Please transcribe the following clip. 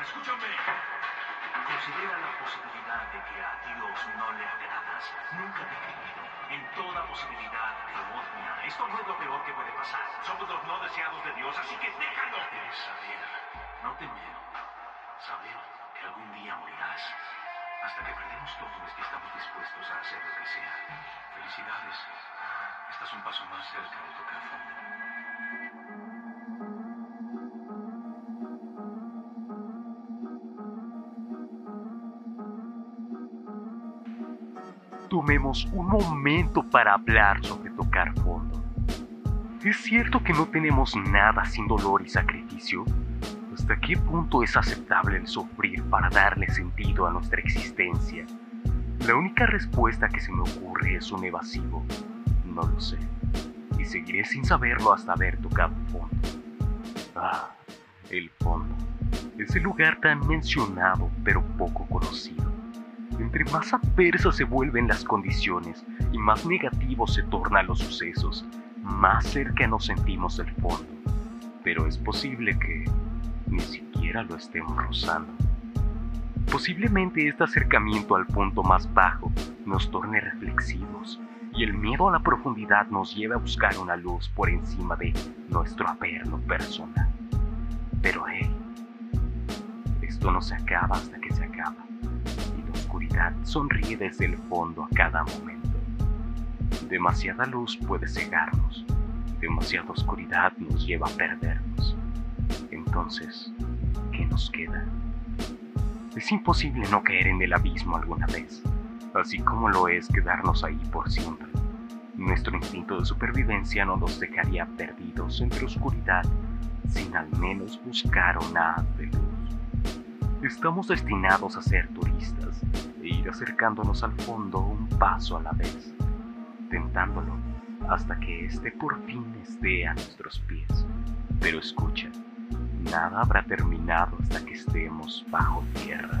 Escúchame. Considera la posibilidad de que a Dios no le agradas. Nunca te he creído. En toda posibilidad te odia. Esto no es lo peor que puede pasar. Somos los no deseados de Dios, así que déjalo. Debes saber, no temer, saber que algún día morirás. Hasta que perdemos todo es que estamos dispuestos a hacer lo que sea. Felicidades. Estás un paso más cerca de tocar fondo. Tomemos un momento para hablar sobre tocar fondo. ¿Es cierto que no tenemos nada sin dolor y sacrificio? ¿Hasta qué punto es aceptable el sufrir para darle sentido a nuestra existencia? La única respuesta que se me ocurre es un evasivo. No lo sé. Y seguiré sin saberlo hasta haber tocado fondo. Ah, el fondo. Ese lugar tan mencionado pero poco conocido. Entre más adversas se vuelven las condiciones y más negativos se tornan los sucesos, más cerca nos sentimos del fondo. Pero es posible que ni siquiera lo estemos rozando. Posiblemente este acercamiento al punto más bajo nos torne reflexivos y el miedo a la profundidad nos lleve a buscar una luz por encima de nuestro averno personal. Pero hey, esto no se acaba hasta que se acaba oscuridad sonríe desde el fondo a cada momento. Demasiada luz puede cegarnos, demasiada oscuridad nos lleva a perdernos. Entonces, ¿qué nos queda? Es imposible no caer en el abismo alguna vez, así como lo es quedarnos ahí por siempre. Nuestro instinto de supervivencia no nos dejaría perdidos entre oscuridad sin al menos buscar una haz luz. Estamos destinados a ser turistas ir acercándonos al fondo un paso a la vez, tentándolo hasta que éste por fin esté a nuestros pies. Pero escucha, nada habrá terminado hasta que estemos bajo tierra.